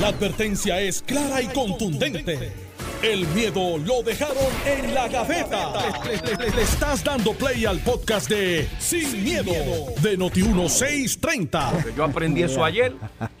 La advertencia es clara y contundente. El miedo lo dejaron en la gaveta. Le, le- le estás dando play al podcast de Sin, miedo, de Noti1630. Yo aprendí eso ayer.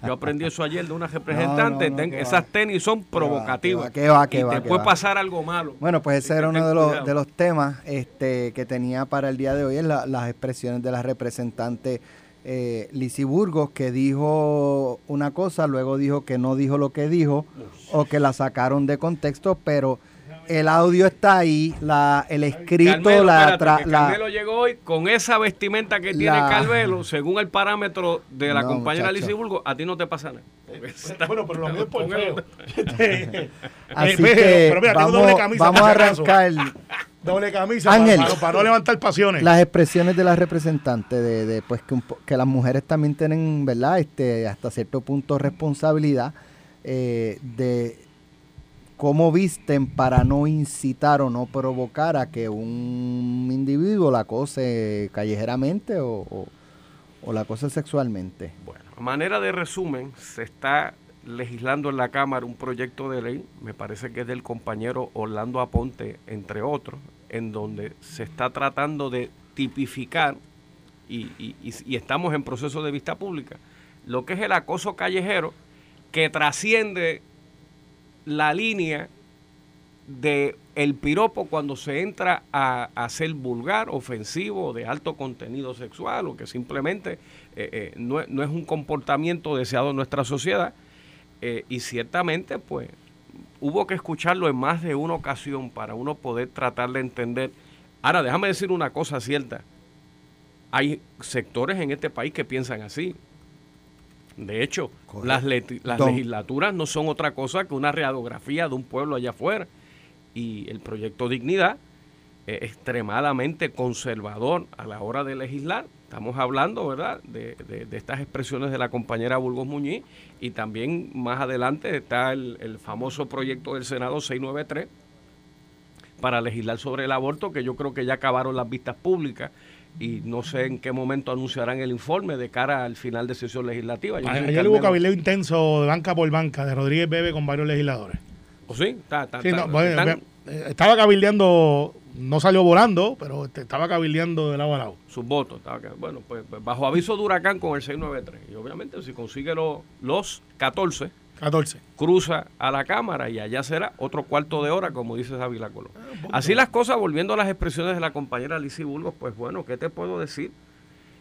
Yo aprendí eso ayer de una representante. no, esas tenis son provocativas. qué va, qué y va, te puede pasar algo malo. Bueno, pues ese era que uno de los, de los temas este, que tenía para el día de hoy, es la- las expresiones de la representante eh, Lizy Burgos, que dijo una cosa, luego dijo que no dijo lo que dijo, o que la sacaron de contexto, pero el audio está ahí, la, el escrito, Carmelo, la, espérate, tra- que la- Carmelo llegó hoy con esa vestimenta que tiene La- Carmelo, según el parámetro de la No, compañera. Lizy Burgo, a ti no te pasa nada. Está- Bueno, pero lo mío es por Con feo. el- Este, Así eh, que pero mira, tengo vamos, doble camisa. vamos a arrancar Doble camisa Ángel. para, no levantar pasiones. las expresiones de la representante de, de, pues que, un po- que las mujeres también tienen verdad este hasta cierto punto responsabilidad eh, de cómo visten para no incitar o no provocar a que un individuo la acose callejeramente o, o- o la acose sexualmente Bueno, a manera de resumen, se está legislando en la Cámara un proyecto de ley, me parece que es del compañero Orlando Aponte, entre otros, en donde se está tratando de tipificar, y, estamos en proceso de vista pública, lo que es el acoso callejero que trasciende la línea de el piropo cuando se entra a, a ser vulgar, ofensivo, de alto contenido sexual o que simplemente eh, eh, no, no es un comportamiento deseado en nuestra sociedad. Eh, y ciertamente, pues, hubo que escucharlo en más de una ocasión para uno poder tratar de entender. Ahora, déjame decir una cosa cierta. Hay sectores en este país que piensan así. De hecho, Correcto. las, las legislaturas no son otra cosa que una radiografía de un pueblo allá afuera. Y el proyecto Dignidad es extremadamente conservador a la hora de legislar. Estamos hablando, ¿verdad?, de, de- de estas expresiones de la compañera Burgos Muñiz y también más adelante está el, el famoso proyecto del Senado 693 para legislar sobre el aborto, que yo creo que ya acabaron las vistas públicas y no sé en qué momento anunciarán el informe de cara al final de sesión legislativa. Yo Ayer hubo cabildeo intenso de banca por banca de Rodríguez Bebe con varios legisladores. ¿O sí? Está- está- Sí, está- no, bueno, están- eh, estaba cabildeando, no salió volando, pero este, estaba cabildeando de lado a lado. sus votos. Bueno, pues, pues, bajo aviso de huracán con el 693. Y obviamente si consigue lo- los 14, 14. cruza a la Cámara y allá será otro cuarto de hora, como dice Savila Colón. Así las cosas, volviendo a las expresiones de la compañera Lizy Burgos, pues bueno, ¿qué te puedo decir?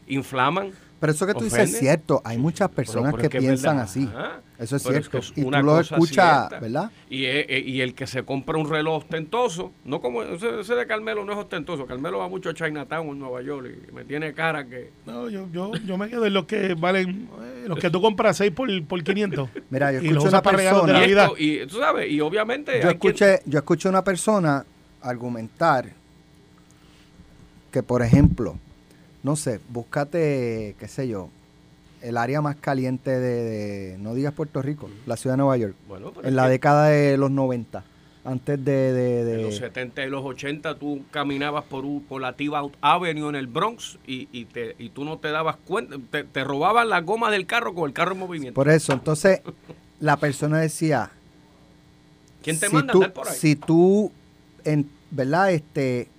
Inflaman. pero eso que tú dices es cierto hay muchas personas pero que es que es piensan verdad. así Ajá. eso es Pero es cierto que es y tú lo escuchas verdad Y, eh, eh, y el que se compra un reloj ostentoso, no como ese, ese de Carmelo no es ostentoso, Carmelo va mucho a Chinatown en Nueva York y me tiene cara que... No, yo, yo, yo me quedo en los que valen, eh, los que tú compras 6 por, por 500. Mira, yo escucho una regalos de persona- Y, Navidad. esto- y tú sabes, y obviamente yo hay quien- escuché, yo escuché una persona argumentar que, por ejemplo, no sé, búscate, qué sé yo, el área más caliente de, de- no digas Puerto Rico, la ciudad de Nueva York, Bueno, en la década de los 90, antes de... de- de- en los 70 y los 80 tú caminabas por, un- por la T-Bout Avenue en el Bronx y, y, te, y tú no te dabas cuenta, te, te robaban las gomas del carro con el carro en movimiento. por eso, entonces, la persona decía, ¿Quién te si manda a tú, andar por ahí? Si tú, en, ¿verdad? Este,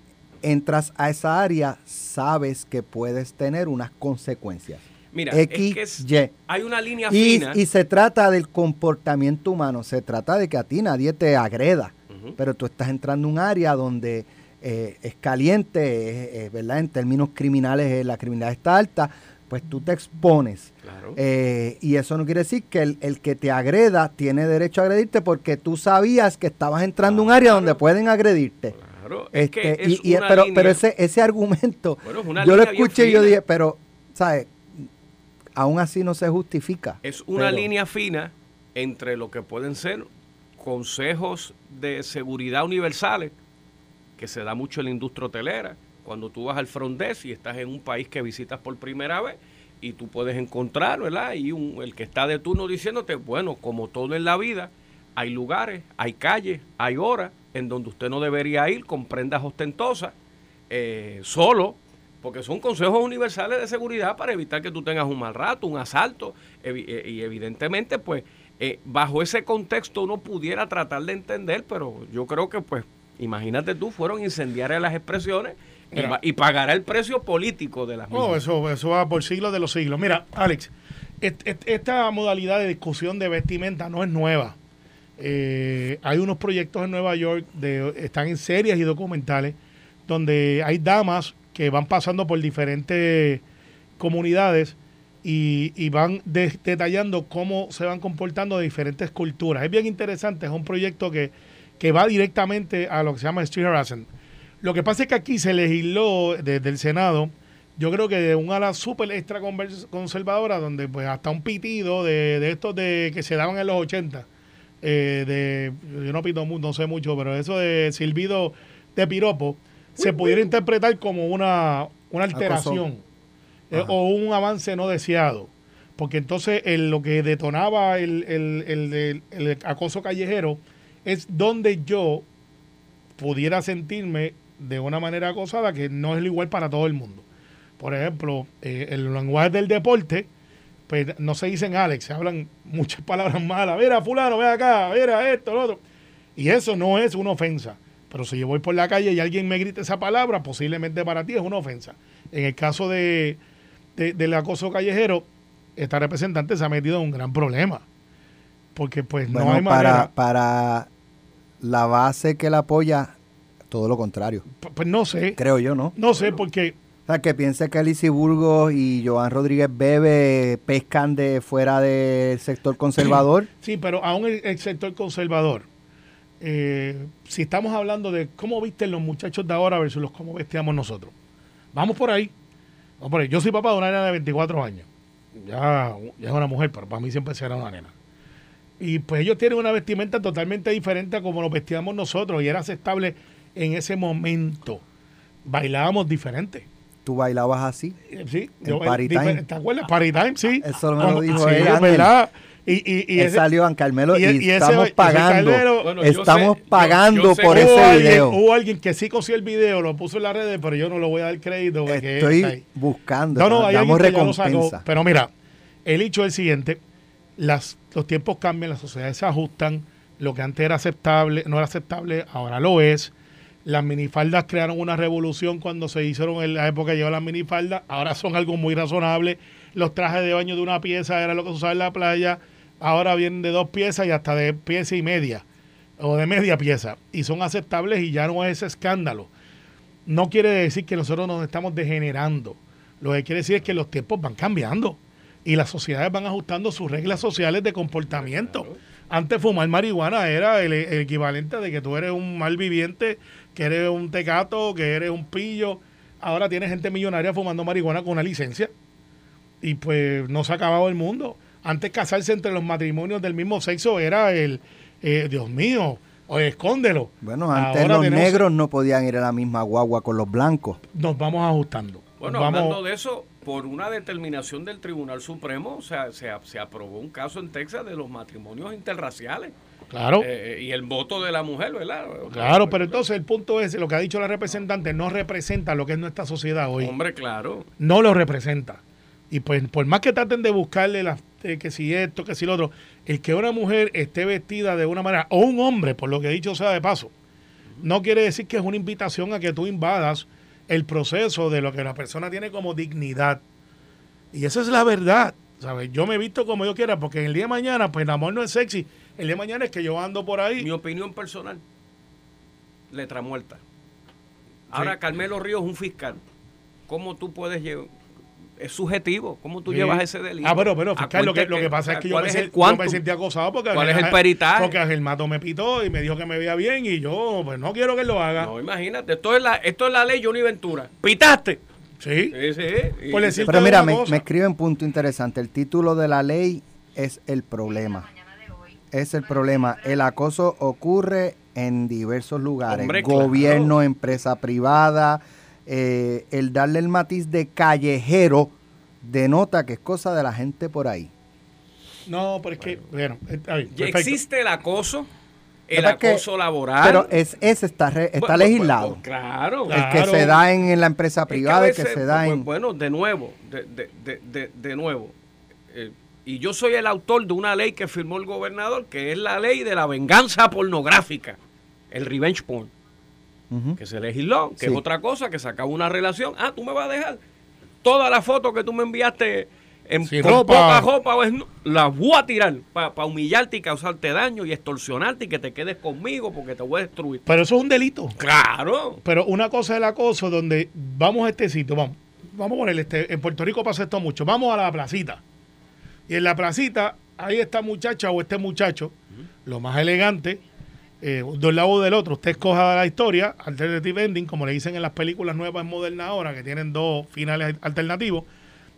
entras a esa área, sabes que puedes tener unas consecuencias. Mira, X, es que es- Y. hay una línea Y, fina. y se trata del comportamiento humano, se trata de que a ti nadie te agreda, pero tú estás entrando en un área donde eh, es caliente, es- es, ¿verdad? En términos criminales eh, la criminalidad está alta, pues tú te expones. Claro. Eh, y eso no quiere decir que el, el que te agreda tiene derecho a agredirte porque tú sabías que estabas entrando en un área donde pueden agredirte. Claro, es que es y- y- una pero, línea- pero ese, ese argumento, Bueno, yo lo escuché y yo dije, pero, ¿sabes? Aún así no se justifica. Es una Pero- línea fina entre lo que pueden ser consejos de seguridad universales, que se da mucho en la industria hotelera. Cuando tú vas al front desk y estás en un país que visitas por primera vez, y tú puedes encontrar, ¿verdad? Y un, el que está de turno diciéndote, bueno, como todo en la vida, hay lugares, hay calles, hay horas en donde usted no debería ir con prendas ostentosas, eh, solo, porque son consejos universales de seguridad para evitar que tú tengas un mal rato, un asalto, evi- eh, y evidentemente, pues, eh, bajo ese contexto uno pudiera tratar de entender, pero yo creo que pues, imagínate tú, fueron incendiarias las expresiones y, Mira. va- y pagará el precio político de las mismas. No, eso, eso va por siglos de los siglos. Mira, Alex, et- et- esta modalidad de discusión de vestimenta no es nueva. Eh, hay unos proyectos en Nueva York, de, están en series y documentales, donde hay damas que van pasando por diferentes comunidades y, van de- detallando cómo se van comportando de diferentes culturas. Es bien interesante, es un proyecto que, que va directamente a lo que se llama street harassment. Lo que pasa es que aquí se legisló desde el Senado, yo creo que de un ala súper extra conservadora, donde pues hasta un pitido de, de estos de que se daban en los 80, eh, de, yo no pito no sé mucho, pero eso de silbido de piropo, se pudiera interpretar como una, una alteración eh, o un avance no deseado. Porque entonces el- lo que detonaba el, el- el- el- el acoso callejero es donde yo pudiera sentirme de una manera acosada que no es lo igual para todo el mundo. Por ejemplo, eh, el lenguaje del deporte, pues no se dicen Alex, se hablan muchas palabras malas. Mira, fulano, ve acá, mira esto, lo otro. Y eso no es una ofensa. Pero si yo voy por la calle y alguien me grita esa palabra, posiblemente para ti es una ofensa. En el caso de, de- del acoso callejero, esta representante se ha metido en un gran problema. Porque pues no hay para, manera. para la base que la apoya, todo lo contrario. P- Pues no sé. Creo yo, ¿no? No sé porque O sea, que piense que Alicia Burgos y Joan Rodríguez Bebe pescan de fuera del sector conservador. Sí, pero aún el, sector conservador, eh, si estamos hablando de cómo visten los muchachos de ahora versus los cómo vestíamos nosotros, vamos por ahí. Vamos por ahí. Yo soy papá de una nena de 24 años. Ya, ya es una mujer, pero para mí siempre será una nena. Y pues ellos tienen una vestimenta totalmente diferente a como lo vestíamos nosotros y era aceptable en ese momento. Bailábamos diferente. Tú bailabas así. Eh, Sí, En eh, Party Time. ¿Te acuerdas? Party Time, sí. Eso me lo dijo sí, él, verdad. Y, y, y Él ese- salió a Carmelo y, y- y ese- estamos ese pagando. Bueno, yo estamos sé- yo- pagando yo sé por ese alguien, video. hubo alguien que sí cosió el video, lo puso en las redes, pero yo no lo voy a dar crédito. Estoy buscando. No, no, hay damos lo sacó. recompensa. Pero mira, el hecho es el siguiente: las, los tiempos cambian, las sociedades se ajustan. Lo que antes era aceptable, no era aceptable, ahora lo es. Las minifaldas crearon una revolución cuando se hicieron en la época que llevaban las minifaldas. Ahora son algo muy razonable. Los trajes de baño de una pieza era lo que se usaba en la playa. Ahora vienen de dos piezas y hasta de pieza y media. O de media pieza. Y son aceptables y ya no es ese escándalo no quiere decir que nosotros nos estamos degenerando. Lo que quiere decir es que los tiempos van cambiando y las sociedades van ajustando sus reglas sociales de comportamiento. Antes fumar marihuana era el, el equivalente de que tú eres un mal viviente, que eres un tecato, que eres un pillo. Ahora tienes gente millonaria fumando marihuana con una licencia y pues no se ha acabado el mundo. Antes casarse entre los matrimonios del mismo sexo era el, eh, Dios mío, o escóndelo. Bueno, antes Ahora los tenemos- negros no podían ir a la misma guagua con los blancos. nos vamos ajustando. Bueno, vamos, hablando de eso, por una determinación del Tribunal Supremo, o sea, se aprobó un caso en Texas de los matrimonios interraciales claro, eh, y el voto de la mujer, ¿verdad? claro, pero entonces el punto es, lo que ha dicho la representante no representa lo que es nuestra sociedad hoy. Hombre, claro. No lo representa. Y pues por más que traten de buscarle las, eh, que si esto, que si lo otro, el que una mujer esté vestida de una manera, o un hombre, por lo que he dicho sea de paso, no quiere decir que es una invitación a que tú invadas el proceso de lo que la persona tiene como dignidad. Y esa es la verdad. ¿sabes? Yo me he visto como yo quiera, porque el día de mañana, pues el amor no es sexy. El día de mañana es que yo ando por ahí. Mi opinión personal, letra muerta. Ahora, Sí. Carmelo Ríos es un fiscal. ¿Cómo tú puedes llevar? Es subjetivo. ¿Cómo tú Sí. llevas ese delito? Ah, pero, pero, ¿A fiscal, lo que, cuenta lo que pasa es que yo ¿cuál me, es el yo me quantum? sentí acosado porque ¿Cuál es el peritaje? Porque Ángel Mato me pitó y me dijo que me veía bien y yo pues no quiero que él lo haga. No, imagínate. Esto es, la, esto es la ley Johnny Ventura. ¡Pitaste! Sí. Sí, sí. Pero mira, me, me escriben punto interesante. El título de la ley es el problema. Es el problema. El acoso ocurre en diversos lugares. Hombre, claro. Gobierno, empresa privada. eh, el darle el matiz de callejero denota que es cosa de la gente por ahí. No, pero es que, bueno, Ya perfecto. existe el acoso, el ¿Verdad que- acoso laboral. Pero es, ese está, re- está Bueno, legislado. bueno, claro. Claro. el que se da en, en la empresa Es que privada, el que se da pues, en... Bueno, de nuevo, de, de, de, de, de nuevo, eh, Y yo soy el autor de una ley que firmó el gobernador, que es la ley de la venganza pornográfica, el revenge porn, Ujú. que se legisló, que Sí. es otra cosa, que se acaba una relación. Ah, tú me vas a dejar todas las fotos que tú me enviaste en Sin con ropa. poca ropa, desnu- las voy a tirar para humillarte y causarte daño y extorsionarte y que te quedes conmigo porque te voy a destruir. Pero eso es un delito. Claro. Pero una cosa es el acoso donde vamos a este sitio, vamos, vamos a poner este, en Puerto Rico pasa esto mucho, vamos a la placita. Y en la placita, hay esta muchacha o este muchacho, lo más elegante, eh, de un lado o del otro, usted escoja la historia, alternative ending, como le dicen en las películas nuevas modernas ahora, que tienen dos finales alternativos,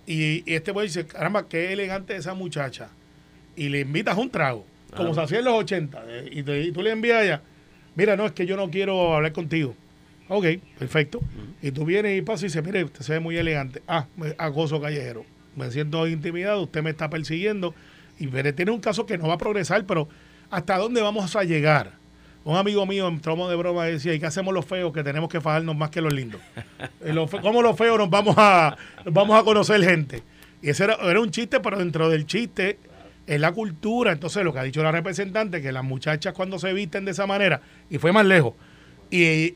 y, y este pues dice, caramba, qué elegante esa muchacha. Y le invitas un trago, como se hacía en los 80, eh, y, te- y tú le envías allá, mira, no, es que yo no quiero hablar contigo. Ok, perfecto. Y tú vienes y pasas y dices, mire, usted se ve muy elegante. Ah, acoso callejero. Me siento intimidado, usted me está persiguiendo. Y tiene un caso que no va a progresar, pero ¿hasta dónde vamos a llegar? Un amigo mío en tromo de broma decía, ¿y qué hacemos los feos que tenemos que fajarnos más que los lindos? Eh, ¿Cómo los feos nos vamos a, vamos a conocer gente? Y ese era, era un chiste, pero dentro del chiste es la cultura. Entonces, lo que ha dicho la representante, que las muchachas cuando se visten de esa manera, y fue más lejos, y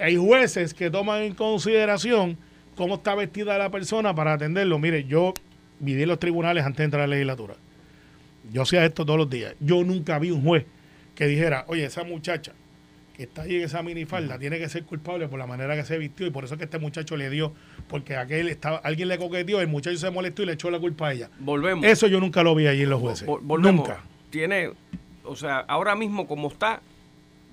hay jueces que toman en consideración cómo está vestida la persona para atenderlo. Mire, yo viví en los tribunales antes de entrar a la legislatura. Yo hacía esto todos los días. Yo nunca vi un juez que dijera, oye, esa muchacha que está ahí en esa minifalda tiene que ser culpable por la manera que se vistió y por eso es que este muchacho le dio, porque aquel estaba, alguien le coqueteó, el muchacho se molestó y le echó la culpa a ella. Volvemos. Eso yo nunca lo vi allí en los jueces. Vol- volvemos. Nunca. Tiene, o sea, ahora mismo como está,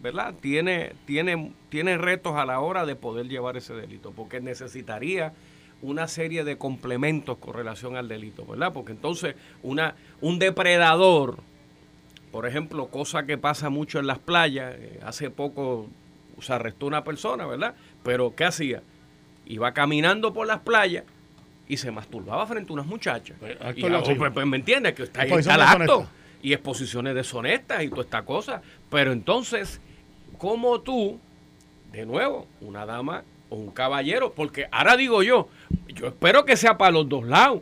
¿verdad? Tiene, tiene, tiene retos a la hora de poder llevar ese delito, porque necesitaría una serie de complementos con relación al delito, ¿verdad? Porque entonces una, un depredador, por ejemplo, cosa que pasa mucho en las playas, eh, hace poco se arrestó una persona, ¿verdad? Pero ¿qué hacía? Iba caminando por las playas y se masturbaba frente a unas muchachas. Pues, Y, ah, cima. pues, pues, ¿Me entiendes? Que está ahí está Exposiciones el acto. Y exposiciones deshonestas y toda esta cosa. Pero entonces, ¿cómo tú, de nuevo, una dama o un caballero? Porque ahora digo yo, yo espero que sea para los dos lados.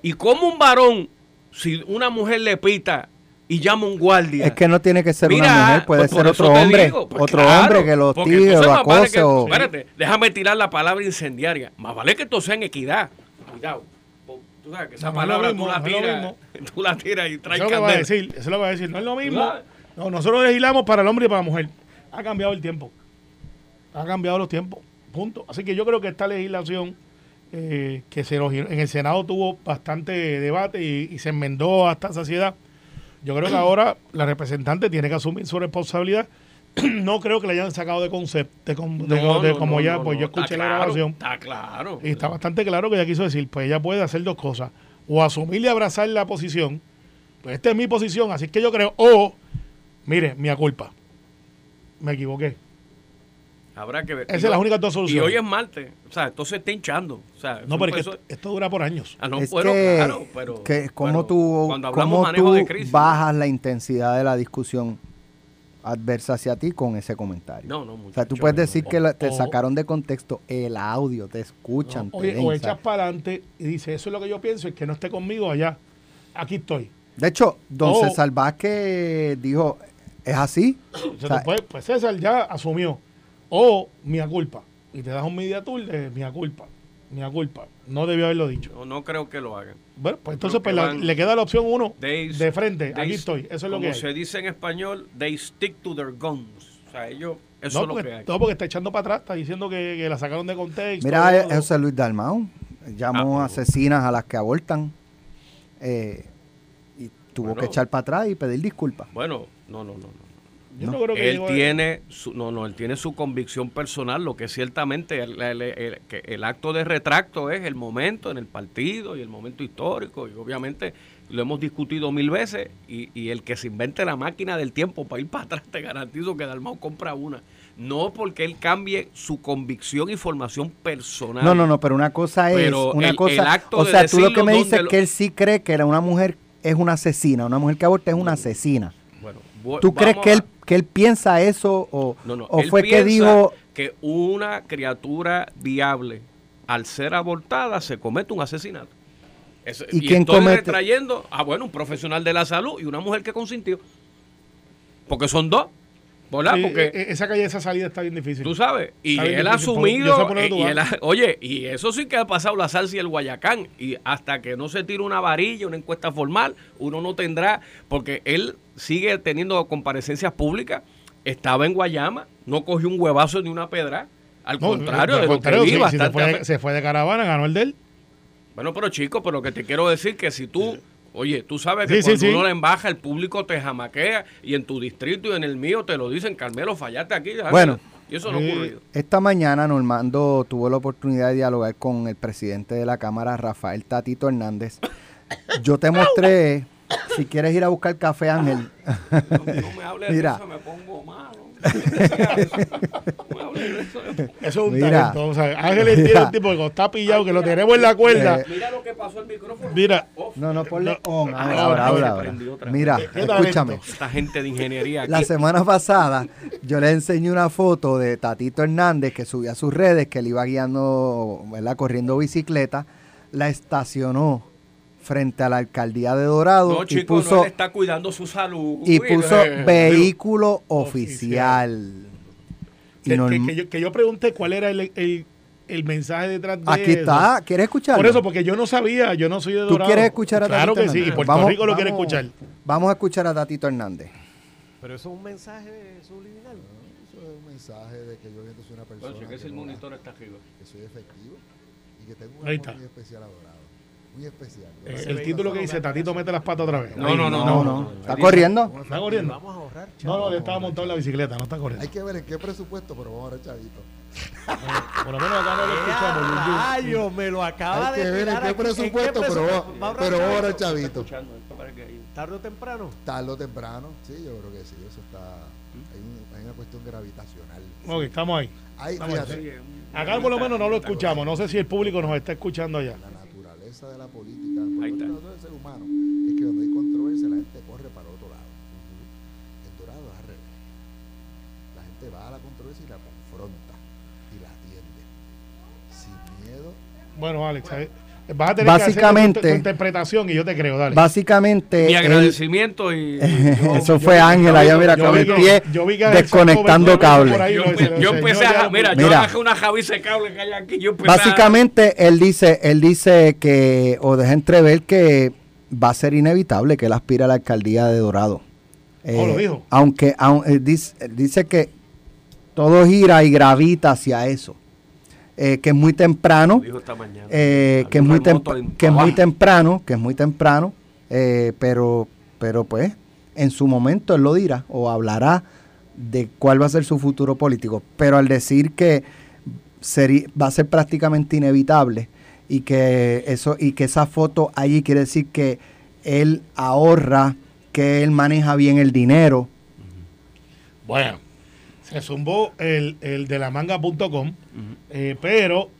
¿Y cómo un varón, si una mujer le pita y llama a un guardia? Es que no tiene que ser Mira, una mujer, puede pues ser otro hombre, digo, pues otro claro, hombre que lo porque tire, lo vale acose que- o... Espérate, déjame tirar la palabra incendiaria. Más vale que esto sea en equidad. Cuidado. Tú sabes que esa No, no palabra mismo, tú la no tiras, mismo. tú la tiras y traes Eso es lo va a decir, eso es lo va a decir. No es lo mismo. No, nosotros legislamos para el hombre y para la mujer. Ha cambiado el tiempo. Ha cambiado los tiempos. Punto. Así que yo creo que esta legislación eh, que se en el Senado tuvo bastante debate y, y se enmendó hasta saciedad. Yo creo que ahora la representante tiene que asumir su responsabilidad. no creo que le hayan sacado de concepto, de, com- de- No, de no, como no, ya, no, pues yo escuché la claro, grabación. Está claro. Y está bastante claro que ella quiso decir, pues ella puede hacer dos cosas. O asumir y abrazar la posición, pues esta es mi posición, así que yo creo, o, mire, mi culpa. Me equivoqué. Habrá que ver. Esas Y son las únicas dos Y soluciones. hoy es martes. O sea, esto se está hinchando. O sea, No, eso pero es que empezó- esto, esto dura por años. Ah, no, es bueno, que, claro, pero, que cómo pero tú, cuando hablamos cómo manejo tú de crisis. bajas la intensidad de la discusión adversa hacia ti con ese comentario. No, no, o sea, tú puedes decir no. que la- te o- sacaron de contexto el audio, te escuchan, Oye, o echas para adelante y dices, eso es lo que yo pienso, es que no esté conmigo allá. Aquí estoy. De hecho, don o- César Vázquez dijo, ¿es así? O sea, O sea, tú puedes- pues César ya asumió. O mía culpa. Y te das un media tour de mía culpa. Mía culpa. No debió haberlo dicho. No, no creo que lo hagan. Bueno, pues entonces pues, la- le queda la opción uno They- de frente. they- Aquí estoy. Eso es lo como que hay. se dice en español, they stick to their guns. O sea, ellos, eso No es lo porque, que hay. no, porque está echando para atrás, está diciendo que, que la sacaron de contexto. Mira, todo. eh, José Luis Dalmau llamó Ah, asesinas a las que abortan eh, y tuvo Bueno. que echar para atrás y pedir disculpas. Bueno, no, no, no. no. Yo no creo que Él tiene su, no, no, él tiene su convicción personal, lo que ciertamente el, el- el- que el acto de retracto es el momento en el partido y el momento histórico, y obviamente lo hemos discutido mil veces, y, y el que se invente la máquina del tiempo para ir para atrás, te garantizo que Dalmau compra una. No porque él cambie su convicción y formación personal. No, no, no, pero una cosa es Pero una el- cosa, el acto o de sea, tú lo que me dices es que él sí cree que era una mujer es una asesina, una mujer que aborta es una asesina. ¿Tú crees que él que él piensa eso o, No, no, o fue que dijo que una criatura viable, al ser abortada, se comete un asesinato. Eso- ¿Y y quién estoy comete? retrayendo, ah, bueno, un profesional de la salud y una mujer que consintió. Porque son dos, ¿verdad? Sí, Porque e- esa calle, esa salida está bien difícil. Tú sabes, y Está él ha asumido, por eh, tú y vas. él ha- oye, y eso sí que ha pasado la salsa y el guayacán, y hasta que no se tire una varilla, una encuesta formal, uno no tendrá, porque él sigue teniendo comparecencias públicas, estaba en Guayama, no cogió un huevazo ni una pedra, al No, contrario, de lo que sí, sí, se, bastante fue de, se fue de caravana, ganó el de él. Bueno, pero chico, pero que te quiero decir que si tú, oye, tú sabes que Sí, sí, cuando sí. uno le embaja, el público te jamaquea, y en tu distrito y en el mío te lo dicen, Carmelo, fallaste aquí. ¿sabes? Bueno. y eso no ha Sí. ocurrido. Esta mañana Normando tuvo la oportunidad de dialogar con el presidente de la Cámara, Rafael Tatito Hernández. Yo te mostré, si quieres ir a buscar café, Ángel. No, no me hables Mira. de eso, me pongo malo. No eso. Es un Mira. talento. O sea, Ángeles tiene Mira. un tipo que está pillado, que lo tenemos en la cuerda. Eh, Mira lo que pasó al micrófono. Mira, Off. No, no, ponle on. Ah, Ángel, ahora, ahora, ahora. Mira, escúchame. talento. Esta gente de ingeniería aquí. La semana pasada yo le enseñé una foto de Tatito Hernández que subía a sus redes, que él iba guiando, ¿verdad? Corriendo bicicleta. La estacionó frente a la alcaldía de Dorado no, y chico, no, puso, él está cuidando su salud. y puso vehículo Oficial. oficial. Y que, norm- que- que yo, que yo pregunté cuál era el, el- el mensaje detrás de Aquí eso. está, ¿quieres escucharlo? Por eso, porque yo no sabía, yo no soy de ¿Tú Dorado. quieres escuchar a Claro Tatito que sí, y Hernández? Puerto Vamos- Rico lo quiere escuchar. Vamos a escuchar a Tatito Hernández. Pero eso es un mensaje subliminal. Eso es un mensaje de que yo soy una persona Bueno, si es que que, el no- monitor está arriba. que soy efectivo y que tengo un especial a Dorado. Muy especial. Eh, el título que dice Tatito mete las patas otra vez. No, no, no, No, no. ¿Está corriendo? ¿Está corriendo? Vamos a ahorrar, No, no, él estaba montado en la bicicleta, no está Hay corriendo. que ver en qué presupuesto, pero vamos a ver, chavito. Por lo menos acá no lo escuchamos. Luis. Rayo, me lo acaba Hay que de ver en tirar qué aquí. presupuesto, pero, ahorrar vamos a ver, chavito? hay- Tarde o temprano. Tarde o temprano, sí, yo creo que sí, eso está. Hay, un- hay una cuestión gravitacional. Ok, estamos ahí. Hay, Estamos fíjate, Acá por lo menos no lo escuchamos. No sé si el público nos está escuchando allá. De la política, Ahí está. del ser humano, es que donde hay controversia la gente corre para otro lado. En Dorado es al revés. La gente va a la controversia y la confronta y la atiende. Sin miedo. Bueno, Alex, eh, vas a tener Básicamente- que hacer tu, tu interpretación y yo te creo, dale. Básicamente, Mi agradecimiento y. y- eso fue Ángel allá, mira, yo con vi el que- pie yo desconectando sacó cable. por ahí, yo, yo empecé ya a. lo- Mira, yo Mira. bajé una javice cable que hay aquí. Yo empecé a- Básicamente, él dice, él dice que, o deja entrever que va a ser inevitable que él aspire a la alcaldía de Dorado. Eh, Oh, lo dijo. Aunque, aun- él dice, él dice que todo gira y gravita hacia eso. Eh, que es muy temprano. Mañana. eh, que, es muy tem- que es muy temprano, que es muy temprano, eh, pero, pero pues en su momento él lo dirá o hablará de cuál va a ser su futuro político. Pero al decir que va a ser prácticamente inevitable y que eso y que esa foto allí quiere decir que él ahorra, que él maneja bien el dinero. Bueno, se zumbó el, el de la manga.com, eh, pero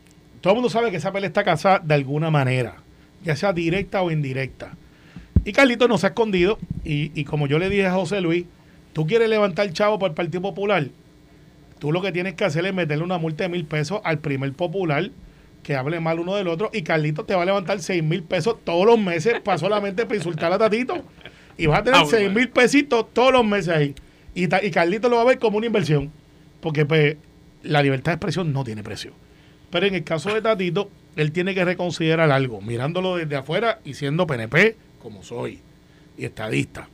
todo el mundo sabe que esa pelea está casada de alguna manera, ya sea directa o indirecta. Y Carlito no se ha escondido, y, y como yo le dije a José Luis, tú quieres levantar chavo para el Partido Popular, tú lo que tienes que hacer es meterle una multa de mil pesos al primer popular que hable mal uno del otro, y Carlito te va a levantar seis mil pesos todos los meses para solamente para insultar a Tatito. Y vas a tener Ah, seis mil pesitos todos los meses ahí. Y, Carlito lo va a ver como una inversión. Porque pues, la libertad de expresión no tiene precio. Pero en el caso de Tatito, él tiene que reconsiderar algo, mirándolo desde afuera y siendo PNP, como soy, y estadista.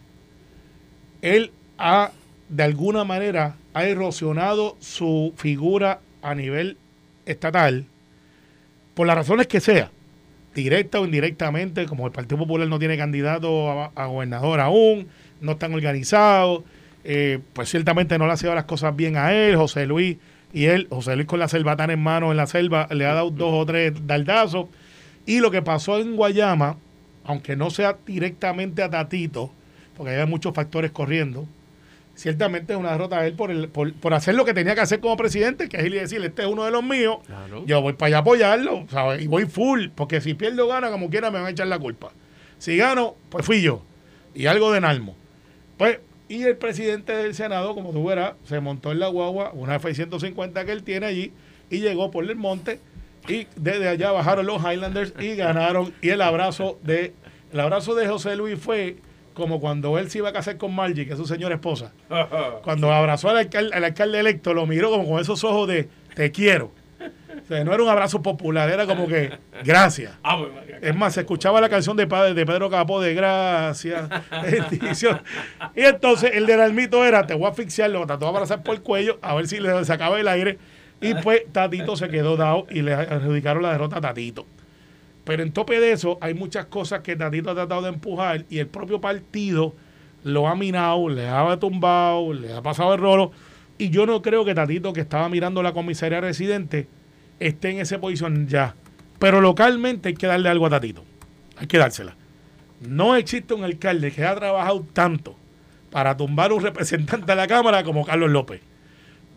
Él ha, de alguna manera, ha erosionado su figura a nivel estatal, por las razones que sea, directa o indirectamente, como el Partido Popular no tiene candidato a gobernador aún, no están organizados, eh, pues ciertamente no le ha sido las cosas bien a él, José Luis y él, José Luis con la selvatana en mano en la selva, le ha dado dos o tres daldazos. Y lo que pasó en Guayama, aunque no sea directamente a Tatito, porque hay muchos factores corriendo, ciertamente es una derrota de él por, el, por, por hacer lo que tenía que hacer como presidente, que es ir y decirle, este es uno de los míos, Claro. yo voy para allá a apoyarlo, ¿sabes? Y voy full, porque si pierdo o gana, como quiera, me van a echar la culpa. Si gano, pues fui yo. Y algo de Nalmo. Pues, y el presidente del Senado, como tú verás, se montó en la guagua, una F-150 que él tiene allí, y llegó por el monte Y desde allá bajaron los Highlanders y ganaron. Y el abrazo de el abrazo de José Luis fue como cuando él se iba a casar con Margie, que es su señora esposa. Cuando abrazó al alcalde, al alcalde electo, lo miró como con esos ojos de te quiero. O sea, no era un abrazo popular, era como que gracias. Es más, se escuchaba la canción de, padre, de Pedro Capó de gracias. Y entonces el del almito era, te voy a asfixiar, lo trató de abrazar por el cuello, a ver si le sacaba el aire. Y pues Tatito se quedó dado y le adjudicaron la derrota a Tatito. Pero en tope de eso hay muchas cosas que Tatito ha tratado de empujar y el propio partido lo ha minado, le ha tumbado, le ha pasado el rolo. Y yo no creo que Tatito, que estaba mirando la comisaría residente, esté en esa posición ya. Pero localmente hay que darle algo a Tatito. Hay que dársela. No existe un alcalde que haya trabajado tanto para tumbar un representante de la Cámara como Carlos López.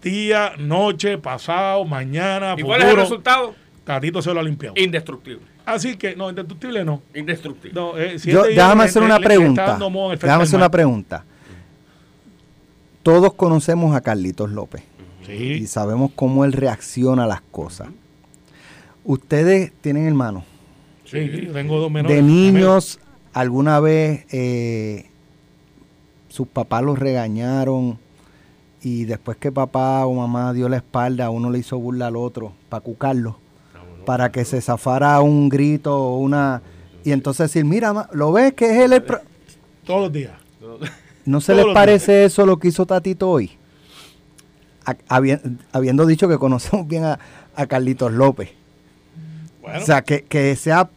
Día, noche, pasado, mañana, ¿Y cuál es el futuro. resultado? Tatito se lo ha limpiado. Indestructible. Así que, no, indestructible no. Indestructible. No, eh, si Yo- este déjame hacer una pregunta. Déjame hacer una pregunta. Todos conocemos a Carlitos López y sabemos cómo él reacciona a las cosas. Ustedes tienen hermanos. Sí, tengo dos menores. De niños, ¿alguna vez eh, sus papás los regañaron y después que papá o mamá dio la espalda, uno le hizo burla al otro para cucarlo? Para que se zafara un grito o una... Y entonces decir, mira, ¿lo ves que es él el... pro-?" Todos los días. ¿No se les parece eso lo que hizo Tatito hoy? Habiendo dicho que conocemos bien a, a Carlitos López. Bueno, O sea, que, que sea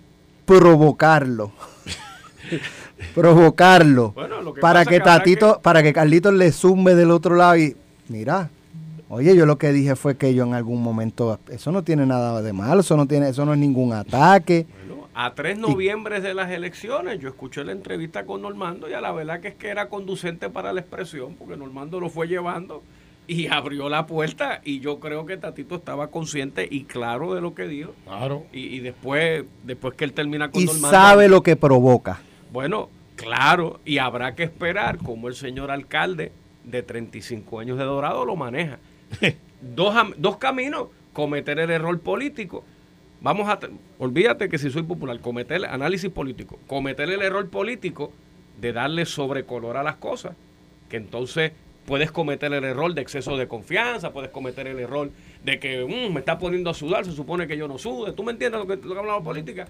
provocarlo. provocarlo. Bueno, lo que para que Tatito, para que Carlitos le zumbe del otro lado y mira. Oye, yo lo que dije fue que yo en algún momento, eso no tiene nada de malo, eso no tiene, eso no es ningún ataque. Bueno, a 3 noviembre de las elecciones, yo escuché la entrevista con Normando y a la verdad que es que era conducente para la expresión, porque Normando lo fue llevando y abrió la puerta y yo creo que Tatito estaba consciente y claro de lo que dijo. claro. Y, y después, después que él termina con Y Normando. sabe lo que provoca. Bueno, claro, y habrá que esperar cómo el señor alcalde de 35 años de Dorado lo maneja. dos, dos caminos, cometer el error político. Vamos a, te- olvídate que si soy popular, cometer análisis político, cometer el error político de darle sobrecolor a las cosas, que entonces puedes cometer el error de exceso de confianza, puedes cometer el error de que "Mm, me está poniendo a sudar, se supone que yo no sude, ¿tú me entiendes lo que, lo que hablamos política?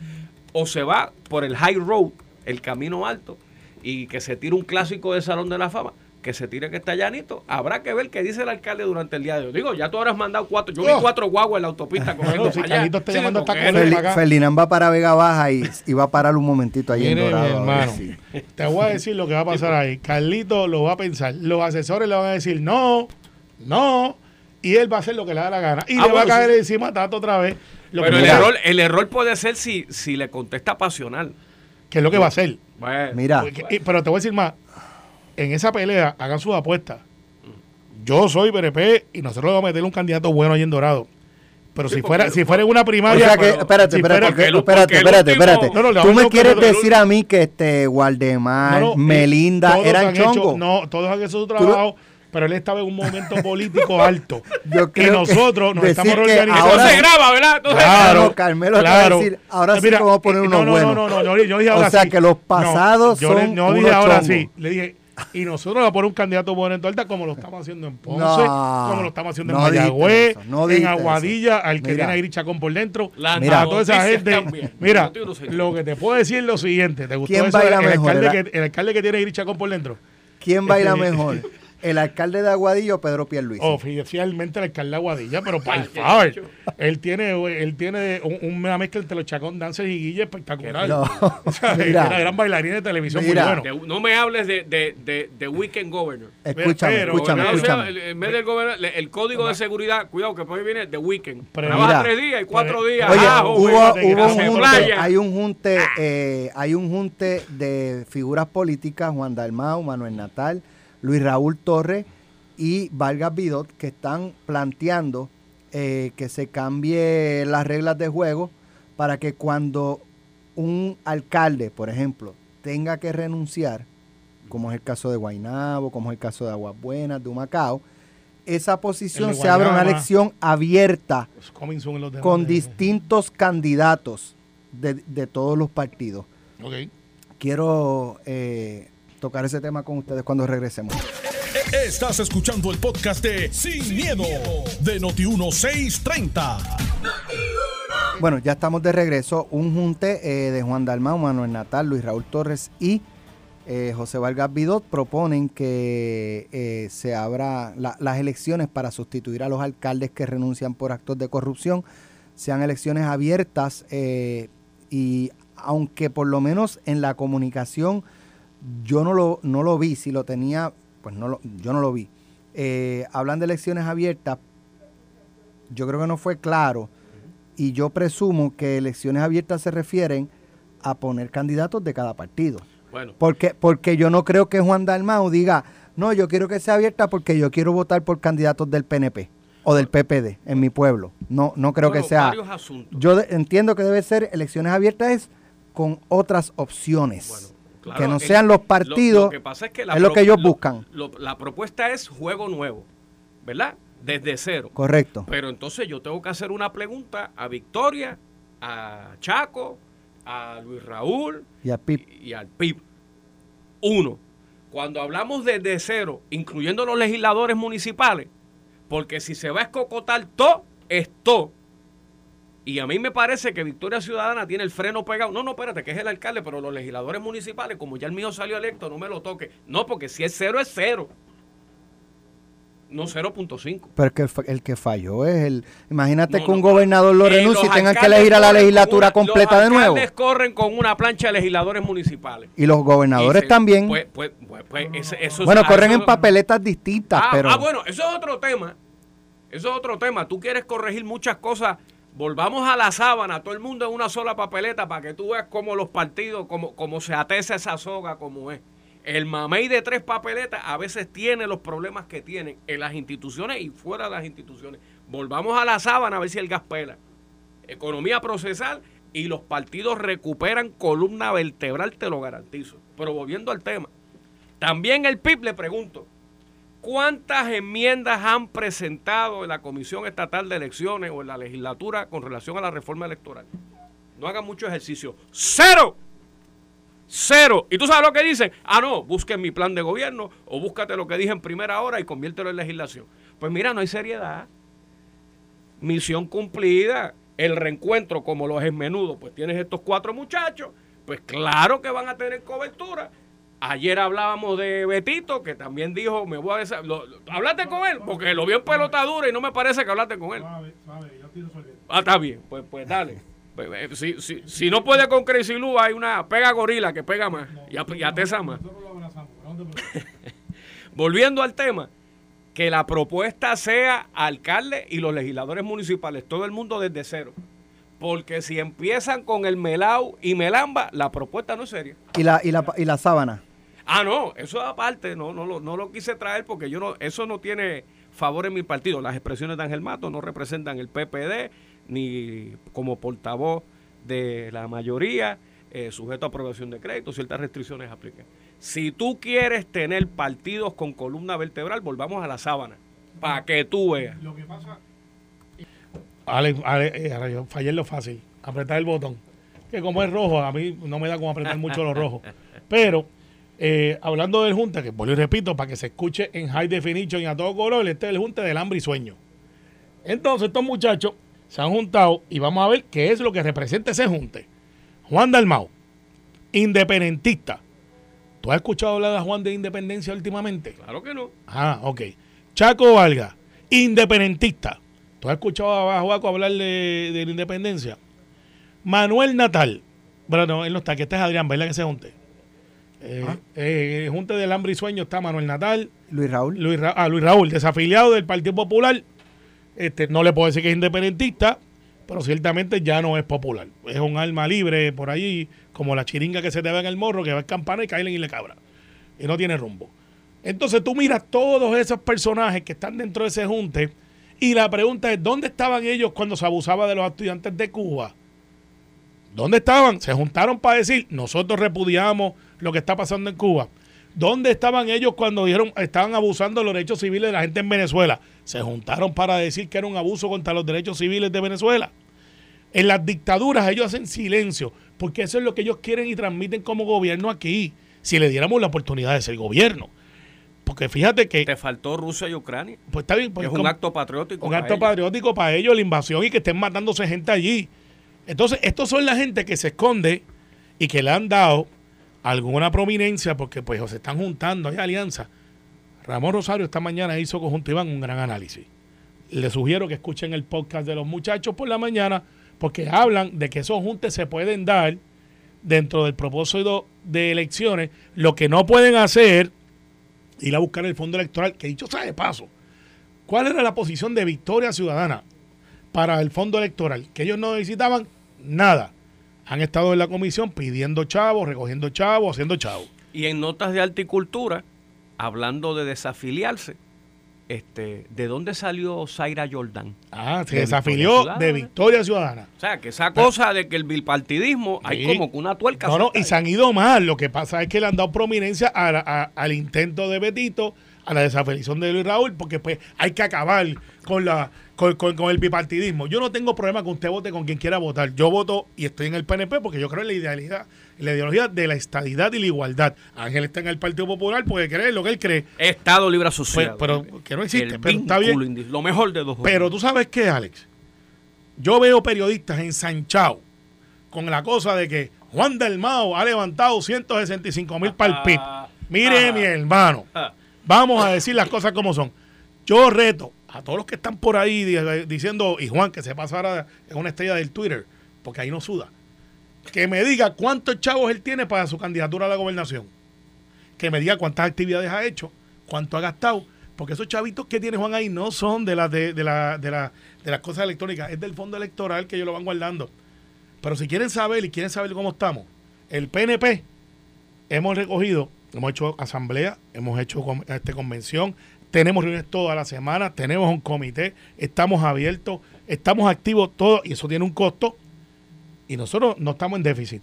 O se va por el high road, el camino alto, y que se tire un clásico de Salón de la Fama, que se tire que está llanito, habrá que ver qué dice el alcalde durante el día de hoy. Digo, ya tú habrás mandado cuatro, yo vi Oh. cuatro guaguas en la autopista corriendo si allá. Carlito está llamando él- Ven Fel- para acá. Ferdinand va para Vega Baja y, y va a parar un momentito ahí en Dorado. hermano, te voy a decir lo que va a pasar ahí. Carlito lo va a pensar. Los asesores le van a decir no, no, y él va a hacer lo que le da la gana. Y Ah, le va a caer sí. encima a Tato otra vez. Lo Pero que, el error, el error puede ser si, si le contesta pasional. que es lo que va a hacer. Bueno, Mira, pero te voy a decir más. En esa pelea, hagan sus apuestas. Yo soy PRP y nosotros le vamos a meter un candidato bueno ahí en Dorado. Pero Sí, si porque- fuera, si fuera en una O primaria. sea que, espérate, si espérate, fuera- espérate, espérate, último- espérate. No, no, Tú me quieres decir a mí que este Waldemar, No, no, Melinda eran han hecho- chongos. no, todos han hecho su trabajo, pero él estaba en un momento político alto. Yo que creo que nosotros nos decir estamos que organizando. ahora- se graba, ¿verdad? Entonces, Claro, No, Carmelo decir, ahora sí que vamos a poner eh, uno no, no, bueno. No, no, no, no, yo dije O ahora sea sí. que los pasados yo le- son no dije ahora sí. Le dije, y nosotros vamos a poner un candidato bueno en Torta como lo estamos haciendo en Ponce, No, como lo estamos haciendo en dijiste Mayagüez, eso, no en Aguadilla, al que Mira. tiene a Iri Chacón por dentro. Las Mira. a toda esa gente. cambian. Mira, lo que te puedo decir es lo siguiente. ¿Te gustó ¿Quién eso? baila el, mejor? que, el alcalde que tiene a Iri Chacón por dentro. ¿Quién baila mejor? ¿El alcalde de Aguadillo Pedro Pierluisi? Oficialmente el alcalde de Aguadilla, pero por favor, él tiene, él tiene un- una mezcla entre los Chacón Dancers y Guille espectacular. No, O sea, mira. era gran bailarín de televisión Mira. muy bueno. de- no me hables de, de, de, de Weekend Governor. Escúchame, Pero, escúchame, pero, O sea, escúchame. el- en vez del gobernador, el código de seguridad, cuidado que por ahí viene The Weekend. Pero Trabaja mira. tres días y cuatro Pero- días. Oye, hubo, hubo un junte, hay un junte, eh, hay un junte de figuras políticas, Juan Dalmau, Manuel Natal, Luis Raúl Torres y Vargas Vidot, que están planteando eh, que se cambie las reglas de juego para que cuando un alcalde, por ejemplo, tenga que renunciar, como es el caso de Guaynabo, como es el caso de Aguas Buenas, de Humacao, esa posición se abra una elección abierta demás con distintos candidatos de, de todos los partidos. Quiero eh, tocar ese tema con ustedes cuando regresemos. Estás escuchando el podcast de Sin, miedo, de Noti1630. Bueno, ya estamos de regreso. Un junte eh, de Juan Dalmau, Manuel Natal, Luis Raúl Torres y eh, José Vargas Vidot proponen que eh, se abra la- las elecciones para sustituir a los alcaldes que renuncian por actos de corrupción. Sean elecciones abiertas eh, y aunque por lo menos en la comunicación yo no lo, no lo vi, si lo tenía, pues no lo, yo no lo vi. Eh, hablan de elecciones abiertas, yo creo que no fue claro y yo presumo que elecciones abiertas se refieren a poner candidatos de cada partido. Bueno, Porque, porque yo no creo que Juan Dalmau diga, no, yo quiero que sea abierta porque yo quiero votar por candidatos del PNP o del PPD en mi pueblo. No, no creo bueno, que sea. varios asuntos. Yo de- entiendo que debe ser elecciones abiertas es con otras opciones. Bueno, claro, que no sean los lo- partidos. Lo, que pasa es que la es lo que ellos lo- buscan. lo- la propuesta es juego nuevo, ¿verdad? Desde cero. Correcto. Pero entonces yo tengo que hacer una pregunta a Victoria, a Chaco, a Luis Raúl Y a Pip. y al PIB. Uno, cuando hablamos desde cero, incluyendo los legisladores municipales, porque si se va a escocotar todo, es todo. Y a mí me parece que Victoria Ciudadana tiene el freno pegado. No, no, espérate, que es el alcalde, pero los legisladores municipales, como ya el mío salió electo, no me lo toque. No, porque si es cero, es cero. No 0.5. Pero que el, que falló es el. Imagínate No, que un no. gobernador lo Eh, renuncie y los tengan que elegir a la con legislatura una- completa de Los nuevo. alcaldes corren con una plancha de legisladores municipales. Y los gobernadores Y se- también. Pues, pues, pues, pues, ese- eso es- bueno, corren eso- en papeletas distintas, Ah, pero. ah, bueno, eso es otro tema. Eso es otro tema. Tú quieres corregir muchas cosas. Volvamos a la sábana, todo el mundo en una sola papeleta para que tú veas cómo los partidos, cómo, se atesa esa soga, como es. El mamey de tres papeletas a veces tiene los problemas que tienen en las instituciones y fuera de las instituciones. Volvamos a la sábana a ver si el gas pela. Economía procesal y los partidos recuperan columna vertebral, te lo garantizo. Pero volviendo al tema, también el PIB le pregunto, ¿cuántas enmiendas han presentado en la Comisión Estatal de Elecciones o en la legislatura con relación a la reforma electoral? No hagan mucho ejercicio. ¡Cero! Cero. ¿Y tú sabes lo que dicen? Ah, no, busquen mi plan de gobierno o búscate lo que dije en primera hora y conviértelo en legislación. Pues mira, no hay seriedad. Misión cumplida. El reencuentro, como los es menudo, pues tienes estos cuatro muchachos, pues claro que van a tener cobertura. Ayer hablábamos de Betito, que también dijo, me voy a... desa- lo- lo- ¿Hablaste con él? Porque lo vi en pelotadura y no me parece que hablaste con él. Ah, está bien, pues, pues dale. Pues, eh, si, si, si no puede con Crazy Lou, hay una pega gorila que pega más y, a- y atesa más. Volviendo al tema, que la propuesta sea alcalde y los legisladores municipales, todo el mundo desde cero. Porque si empiezan con el Melau y Melamba, la propuesta no es seria. Y la, y la, y la sábana. Ah, no, eso aparte, no, no, lo, no lo quise traer porque yo no, eso no tiene favor en mi partido. Las expresiones de Ángel Mato no representan el PPD, ni como portavoz de la mayoría, eh, sujeto a aprobación de crédito, ciertas restricciones aplican. Si tú quieres tener partidos con columna vertebral, volvamos a la sábana, para que tú veas. Lo que pasa. Ale, Ale, eh, yo fallé en lo fácil. Apretar el botón. Que como es rojo, a mí no me da como apretar mucho los rojos. Pero, eh, hablando del Junta, que vuelvo y repito, para que se escuche en high definition y a todo color, este es el Junta del hambre y sueño. Entonces, estos muchachos se han juntado y vamos a ver qué es lo que representa ese junte. Juan Dalmau, independentista. ¿Tú has escuchado hablar de Juan de Independencia últimamente? Claro que no. Ah, ok. Chaco Valga, independentista. ¿Tú has escuchado a Juaco hablar de, de la independencia? Manuel Natal. Bueno, no, él no está, que este es Adrián, ¿verdad que se junte? Eh, eh, el junte del hambre y sueño está Manuel Natal, Luis Raúl. Luis, Ra- ah, Luis Raúl, desafiliado del Partido Popular. Este, no le puedo decir que es independentista, pero ciertamente ya no es popular. Es un alma libre por allí, como la chiringa que se te ve en el morro, que va a campana y cae y le cabra. Y no tiene rumbo. Entonces tú miras todos esos personajes que están dentro de ese junte y la pregunta es, ¿dónde estaban ellos cuando se abusaba de los estudiantes de Cuba? ¿Dónde estaban? Se juntaron para decir, nosotros repudiamos lo que está pasando en Cuba. ¿Dónde estaban ellos cuando dijeron estaban abusando de los derechos civiles de la gente en Venezuela? Se juntaron para decir que era un abuso contra los derechos civiles de Venezuela. En las dictaduras ellos hacen silencio, porque eso es lo que ellos quieren y transmiten como gobierno aquí, si le diéramos la oportunidad de ser gobierno. Porque fíjate que, Te faltó Rusia y Ucrania. pues está bien, pues es un como- acto patriótico. un acto ellos. patriótico para ellos, la invasión y que estén matándose gente allí. Entonces, estos son la gente que se esconde y que le han dado alguna prominencia porque pues se están juntando, hay alianza. Ramón Rosario esta mañana hizo con Junta Iván un gran análisis. Le sugiero que escuchen el podcast de los muchachos por la mañana porque hablan de que esos juntes se pueden dar dentro del propósito de elecciones. Lo que no pueden hacer, ir a buscar el fondo electoral, que dicho sea de paso, ¿Cuál era la posición de Victoria Ciudadana para el fondo electoral? Que ellos no necesitaban nada. Han estado en la comisión pidiendo chavos, recogiendo chavos, haciendo chavos. Y en notas de Articultura, hablando de desafiliarse, este, ¿de dónde salió Zaira Jordan? Ah, se De desafilió Victoria de Victoria Ciudadana. O sea, que esa cosa de que el bipartidismo, hay Sí. como que una tuerca. No, no, y se han ido mal. Lo que pasa es que le han dado prominencia a la- a- al intento de Betito, a la desafiliación de Luis Raúl, porque pues hay que acabar con la con, con- con el bipartidismo. Yo no tengo problema que usted vote con quien quiera votar. Yo voto y estoy en el PNP porque yo creo en la idealidad, en la ideología de la estadidad y la igualdad. Ángel está en el Partido Popular porque cree lo que él cree. Estado Libre Asociado. Pero- pero que no existe, pero está bien. Lo mejor de dos Pero tú sabes qué, Alex. Yo veo periodistas ensanchados con la cosa de que Juan del Mao ha levantado 165 mil para el PIB. Mire, Ajá. mi hermano, Ah. vamos a decir las cosas como son. Yo reto a todos los que están por ahí di- diciendo, y Juan, que se pasara en una estrella del Twitter, porque ahí no suda, que me diga cuántos chavos él tiene para su candidatura a la gobernación. Que me diga cuántas actividades ha hecho, cuánto ha gastado, porque esos chavitos que tiene Juan ahí no son de las de, de la, de, la- de las cosas electrónicas, es del fondo electoral que ellos lo van guardando. Pero si quieren saber y quieren saber cómo estamos, el PNP hemos recogido, hemos hecho asamblea, hemos hecho este, convención, tenemos reuniones toda la semana, tenemos un comité, estamos abiertos, estamos activos todos y eso tiene un costo y nosotros no estamos en déficit.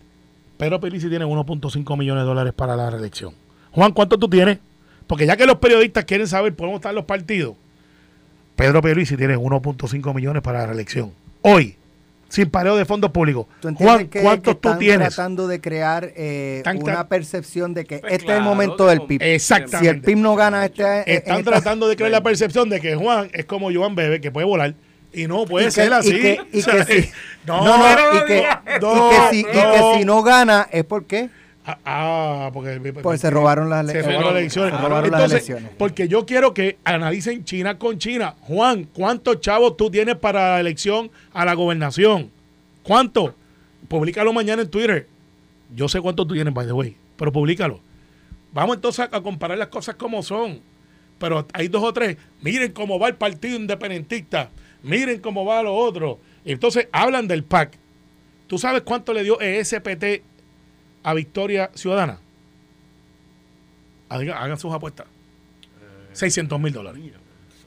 Pedro Pelici tiene 1.5 millones de dólares para la reelección. Juan, ¿cuánto tú tienes? Porque ya que los periodistas quieren saber por cómo están los partidos, Pedro Pelici tiene 1.5 millones para la reelección. Hoy, sin pareo de fondos públicos. ¿Tú entiendes Juan, que, ¿cuántos que tú están tienes? tratando de crear eh, una percepción de que Pues este es el momento de del PIB? Exactamente. Si el PIB no gana este Están esta- tratando de crear la percepción de que Juan es como Joan Bebe, que puede volar. Y no puede Y que- ser y así. que- y O sea, que si- no, no, no, no, y que, no, y si no gana es porque Ah, Ah, porque Pues se robaron las se robaron las elecciones. se robaron las Entonces, elecciones. Porque yo quiero que analicen China con China. Juan, ¿cuántos chavos tú tienes para la elección a la gobernación? ¿Cuánto? Publícalo mañana en Twitter. Yo sé cuánto tú tienes, by the way, pero públicalo. Vamos entonces a comparar las cosas como son. Pero hay dos o tres. Miren cómo va el partido independentista. Miren cómo va lo otro. Entonces hablan del PAC. ¿Tú sabes cuánto le dio ESPT a Victoria Ciudadana? Hagan, sus apuestas. 600 mil dólares.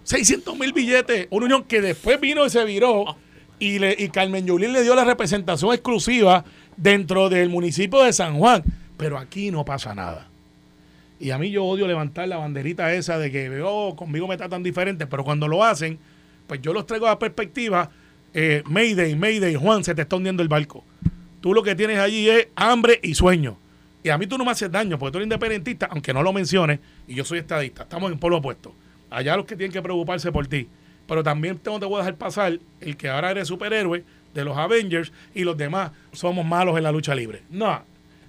600 mil billetes. Una unión que después vino y se viró. Y, le, y Carmen Yulín le dio la representación exclusiva dentro del municipio de San Juan. Pero aquí no pasa nada. Y a mí yo odio levantar la banderita esa de que oh, conmigo me tratan diferente, pero cuando lo hacen, pues yo los traigo a la perspectiva, eh, Mayday, Mayday, Juan, se te está hundiendo el barco. Tú lo que tienes allí es hambre y sueño. Y a mí tú no me haces daño, porque tú eres independentista, aunque no lo menciones, y yo soy estadista. Estamos en polo opuesto. Allá los que tienen que preocuparse por ti. Pero también tengo te voy a dejar pasar el que ahora eres superhéroe de los Avengers y los demás somos malos en la lucha libre. No,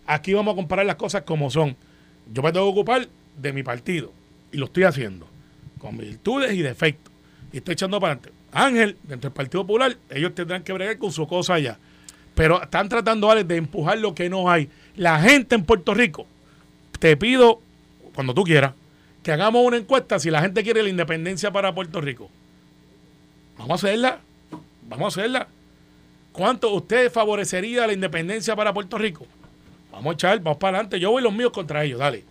aquí vamos a comparar las cosas como son. Yo me tengo que ocupar de mi partido y lo estoy haciendo con virtudes y defectos. Y estoy echando para adelante. Ángel, dentro del Partido Popular, ellos tendrán que bregar con su cosa allá. Pero están tratando, Alex, de empujar lo que no hay. La gente en Puerto Rico, te pido, cuando tú quieras, que hagamos una encuesta si la gente quiere la independencia para Puerto Rico. Vamos a hacerla. Vamos a hacerla. ¿Cuánto usted favorecería la independencia para Puerto Rico? Vamos a echar, vamos para adelante. Yo voy los míos contra ellos, dale.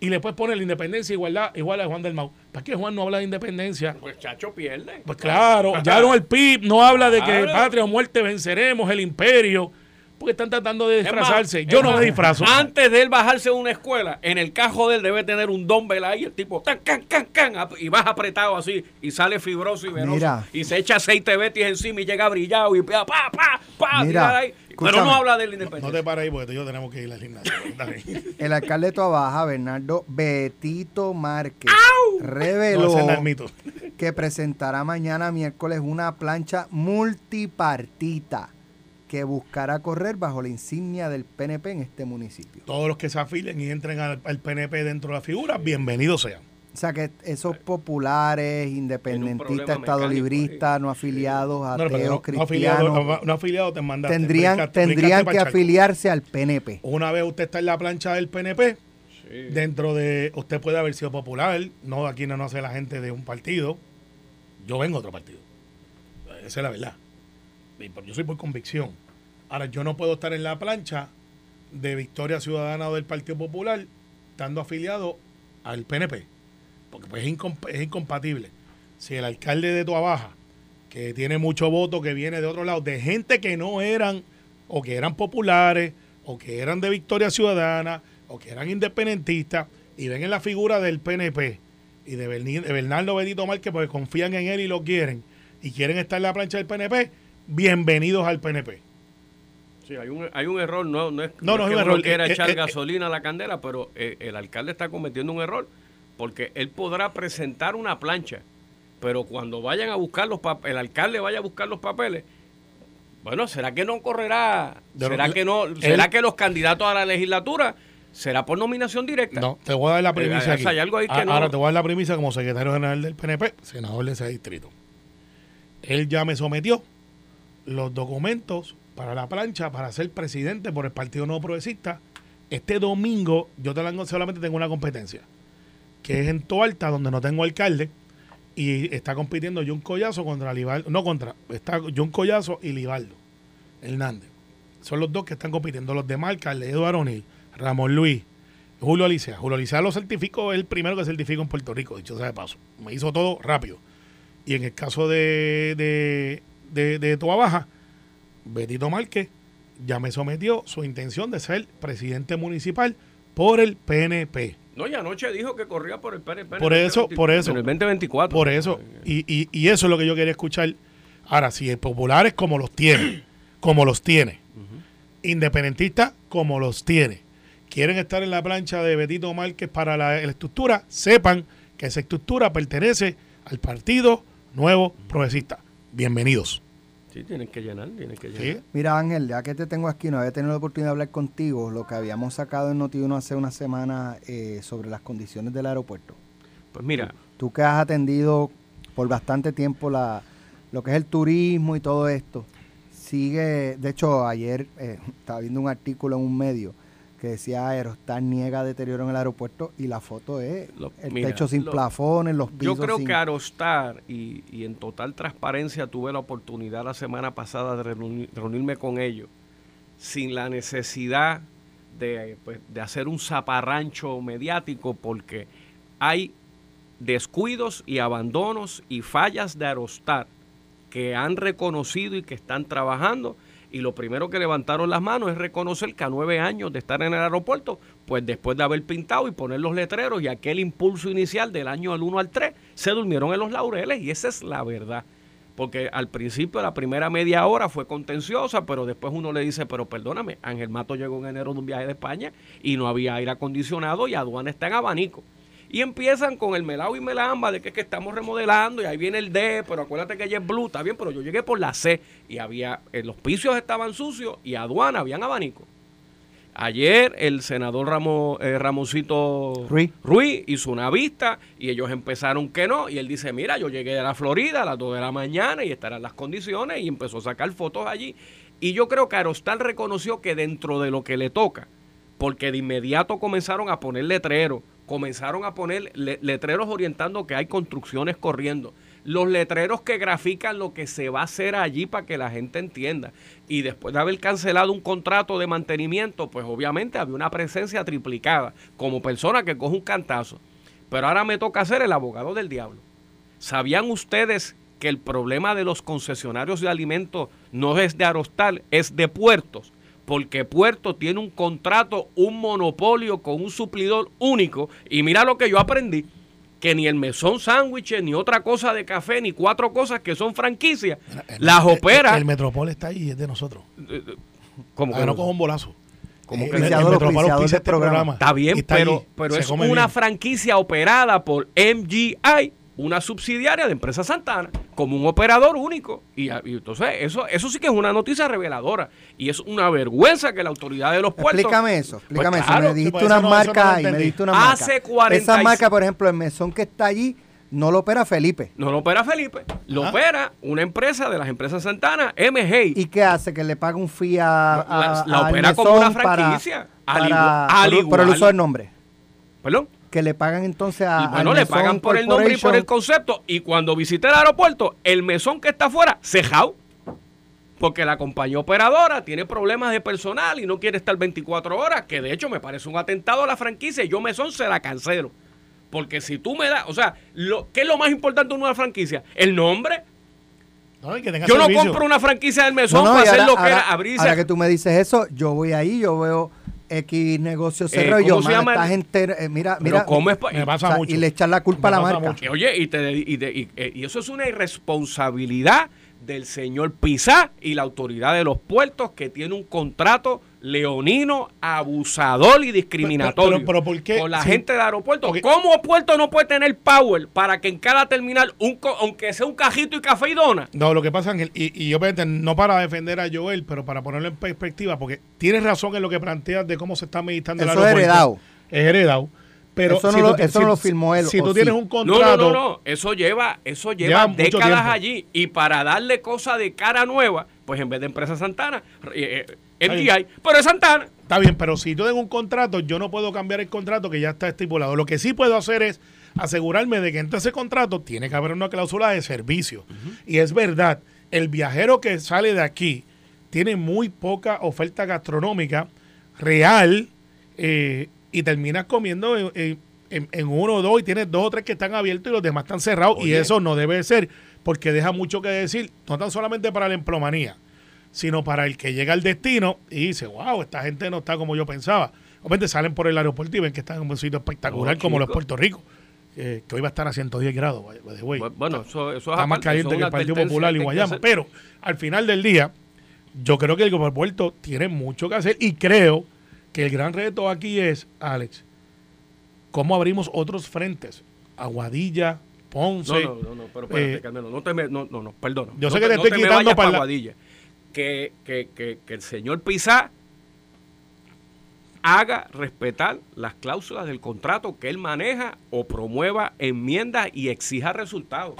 Y le puedes poner la independencia igualdad, igual a Juan del Mau. ¿Para qué Juan no habla de independencia? Pues Chacho pierde. Pues claro, ya no el PIB no habla de que Claro. patria o muerte venceremos, el imperio. porque están tratando de Es más, disfrazarse. es Yo no más, me disfrazo. Antes de él bajarse de una escuela, en el cajo de él debe tener un dumbbell ahí, el tipo, can, can, can, can, y vas apretado así, y sale fibroso y venoso, Mira. y se echa aceite Betis encima y llega brillado, y pa, pa, pa, pa, Mira, ahí. Pero no habla del No independiente. te pares ahí porque tú y yo tenemos que ir al gimnasio. El alcalde de Toabaja, Bernardo Betito Márquez, No, reveló no que presentará mañana miércoles una plancha multipartita que buscará correr bajo la insignia del PNP en este municipio. Todos los que se afilien y entren al, al PNP dentro de la figura, bienvenidos sean. O sea que esos populares, independentistas, estadolibristas, no afiliados, No, pero ateos, no, no cristianos, afiliado, no afiliado te mandaste. tendrían, tendrían que afiliarse al PNP. Una vez usted está en la plancha del PNP, Sí. dentro de. Usted puede haber sido popular, no aquí no nos hace la gente de un partido. Yo vengo de otro partido. Esa es la verdad. Por- Yo soy por convicción. Ahora, yo no puedo estar en la plancha de Victoria Ciudadana o del Partido Popular estando afiliado al PNP. Porque pues, es, incomp- es incompatible. Si el alcalde de Tuabaja, que tiene mucho voto, que viene de otro lado, de gente que no eran, o que eran populares, o que eran de Victoria Ciudadana, o que eran independentistas, y ven en la figura del PNP y de, Bernardo Benito Márquez, porque confían en él y lo quieren, y quieren estar en la plancha del PNP, bienvenidos al PNP. Sí, hay un, hay un error, no, no es, No, no es que un error, quiera eh, echar eh, eh, gasolina a la candela, pero el alcalde está cometiendo un error, porque él podrá presentar una plancha, pero cuando vayan a buscar los papeles, el alcalde vaya a buscar los papeles, bueno, ¿será que no correrá? ¿Será que no? él- ¿Será que los candidatos a la legislatura será por nominación directa? No, te voy a dar la Eh, primicia o aquí. sea, hay algo ahí que A- no- Ahora te voy a dar la primicia como secretario general del PNP, senador de ese distrito. Él ya me sometió los documentos para la plancha para ser presidente por el Partido Nuevo Progresista. Este domingo yo te la- solamente tengo una competencia, que es en Toalta, donde no tengo alcalde, y está compitiendo John Collazo contra Libaldo, no contra, está John Collazo y Libaldo Hernández. Son los dos que están compitiendo. Los demás, alcalde Eduardo O'Neill, Ramón Luis, Julio Alicia. Julio Alicia lo certificó, es el primero que certificó en Puerto Rico, dicho sea de paso. Me hizo todo rápido. Y en el caso de, de, de, de Toa Baja, Betito Márquez ya me sometió su intención de ser presidente municipal por el PNP. No, y anoche dijo que corría por el PNP. Por eso, 2020 por eso. En el 2024. Por eso, y, y, y eso es lo que yo quería escuchar. Ahora, si el popular es como los tiene, como los tiene, independentistas como los tiene, quieren estar en la plancha de Betito Márquez para la, la estructura, sepan que esa estructura pertenece al Partido Nuevo Progresista. Bienvenidos. Sí, tienen que llenar, tienen que ¿Sí? llenar. Mira Ángel, ya que te tengo aquí, no había tenido la oportunidad de hablar contigo, lo que habíamos sacado en Noti1 hace una semana eh, sobre las condiciones del aeropuerto. Pues mira, Tú que has atendido por bastante tiempo la, lo que es el turismo y todo esto, sigue, de hecho ayer eh, estaba viendo un artículo en un medio que decía Aerostar niega deterioro en el aeropuerto y la foto es Lo- el mira, techo sin lo- plafones, los yo pisos creo sin... que Aerostar, y, y en total transparencia tuve la oportunidad la semana pasada de reuni- reunirme con ellos, sin la necesidad de, pues, de hacer un zaparrancho mediático, porque hay descuidos y abandonos y fallas de Aerostar que han reconocido y que están trabajando. Y lo primero que levantaron las manos es reconocer que a nueve años de estar en el aeropuerto, pues después de haber pintado y poner los letreros y aquel impulso inicial del año del 1 al 3, se durmieron en los laureles y esa es la verdad. Porque al principio la primera media hora fue contenciosa, pero después uno le dice, pero perdóname, Ángel Mato llegó en enero de un viaje de España y no había aire acondicionado y aduana está en abanico. Y empiezan con el melao y melamba de que, es que estamos remodelando y ahí viene el D, pero acuérdate que ella es blue, está bien, pero yo llegué por la C y había, eh, los picios estaban sucios y aduana habían abanico. Ayer el senador Ramo, eh, Ramosito Ruiz. Ruiz hizo una vista y ellos empezaron que no. Y él dice, mira, yo llegué de la Florida a las 2 de la mañana y estarán las condiciones y empezó a sacar fotos allí. Y yo creo que Aerostal reconoció que dentro de lo que le toca, porque de inmediato comenzaron a poner letreros, comenzaron a poner le- letreros orientando que hay construcciones corriendo, los letreros que grafican lo que se va a hacer allí para que la gente entienda. Y después de haber cancelado un contrato de mantenimiento, pues obviamente había una presencia triplicada como persona que coge un cantazo. Pero ahora me toca ser el abogado del diablo. ¿Sabían ustedes que el problema de los concesionarios de alimentos no es de Arostal, es de puertos? Porque Puerto tiene un contrato, un monopolio con un suplidor único. Y mira lo que yo aprendí, que ni el mesón sándwiches, ni otra cosa de café, ni cuatro cosas que son franquicias, las opera... El, Metropol está ahí y es de nosotros. como Que no coja un bolazo. Como Eh, que el- el Metropol del programa. Está bien, está pero, es una bien. franquicia operada por MGI, una subsidiaria de Empresa Santana, como un operador único. Y, y entonces eso, eso sí que es una noticia reveladora. Y es una vergüenza que la autoridad de los puertos... Explícame eso, explícame Pues eso. claro, me dijiste pues unas eso no- eso marcas y me dijiste unas marcas. Hace 45 Esa marca, por ejemplo, el mesón que está allí, no lo opera Felipe. No lo opera Felipe, lo Ah. opera una empresa de las empresas Santana, MGI. ¿Y qué hace? Que le paga un fee a, La- a- la al opera como una franquicia, al Para, igual- para- al por, por el igual. uso del nombre. Perdón. Que le pagan entonces a. Y al bueno, le pagan por el nombre y por el concepto. Y cuando visité el aeropuerto, el mesón que está afuera, cejao. Porque la compañía operadora tiene problemas de personal y no quiere estar 24 horas, que de hecho me parece un atentado a la franquicia y yo mesón se la cancelo. Porque si tú me das, o sea, lo, ¿qué es lo más importante de una franquicia? El nombre. No, y que tenga Yo no compro una franquicia del mesón No, no, para hacer ahora, lo que ahora- era abrirse. ahora que tú me dices eso, yo voy ahí, yo veo X negocio y ¿cómo yo, se llama el- gente, eh, mira, Pero mira, ¿cómo es pa- Me o pasa sea, mucho. y le echan la culpa a la marca. mucho. Oye, y, te- y de- y- eh, y eso es una irresponsabilidad del señor Pizá y la autoridad de los puertos que tiene un contrato leonino, abusador y discriminatorio Pero- pero- pero ¿por qué? con la Sí. gente del aeropuerto. Porque- ¿Cómo Puerto no puede tener power para que en cada terminal, un co- aunque sea un cajito y café y dona? No, lo que pasa, Ángel, y, y obviamente no para defender a Joel, pero para ponerlo en perspectiva, porque tienes razón en lo que planteas de cómo se está meditando el Eso es aeropuerto. heredado. Es heredado. Pero Eso no si lo- tú- eso si- no lo firmó él, Si ¿o tú sí? tienes un No, contrato. no, no, no. Eso lleva, eso lleva décadas allí. Y para darle cosas de cara nueva, pues en vez de empresa Santana, eh, eh, pero es Santana. Está bien, pero si yo tengo un contrato, yo no puedo cambiar el contrato que ya está estipulado. Lo que sí puedo hacer es asegurarme de que entre ese contrato tiene que haber una cláusula de servicio. Y es verdad, el viajero que sale de aquí tiene muy poca oferta gastronómica real eh, y terminas comiendo en, en- en- en uno o dos y tienes dos o tres que están abiertos y los demás están cerrados. Y eso no debe ser porque deja mucho que decir, no tan solamente para la emplomanía, sino para el que llega al destino y dice, wow, esta gente no está como yo pensaba. Obviamente salen por el aeropuerto y ven que están en un sitio espectacular No, como los. Puerto Rico, eh, que hoy va a estar a 110 grados, Bueno, eso, eso es está más caliente que el Partido Popular y Guayama. Pero al final del día, yo creo que el aeropuerto tiene mucho que hacer y creo que el gran reto aquí es, Alex, cómo abrimos otros frentes. Aguadilla, Ponce. No, no, no, no, pero espérate, eh, Carmelo, no te me, no, no, no, perdona. Yo No sé que te estoy me quitando para pa' la- Aguadilla. Que, que, que, que el señor Pizá haga respetar las cláusulas del contrato que él maneja o promueva enmiendas y exija resultados.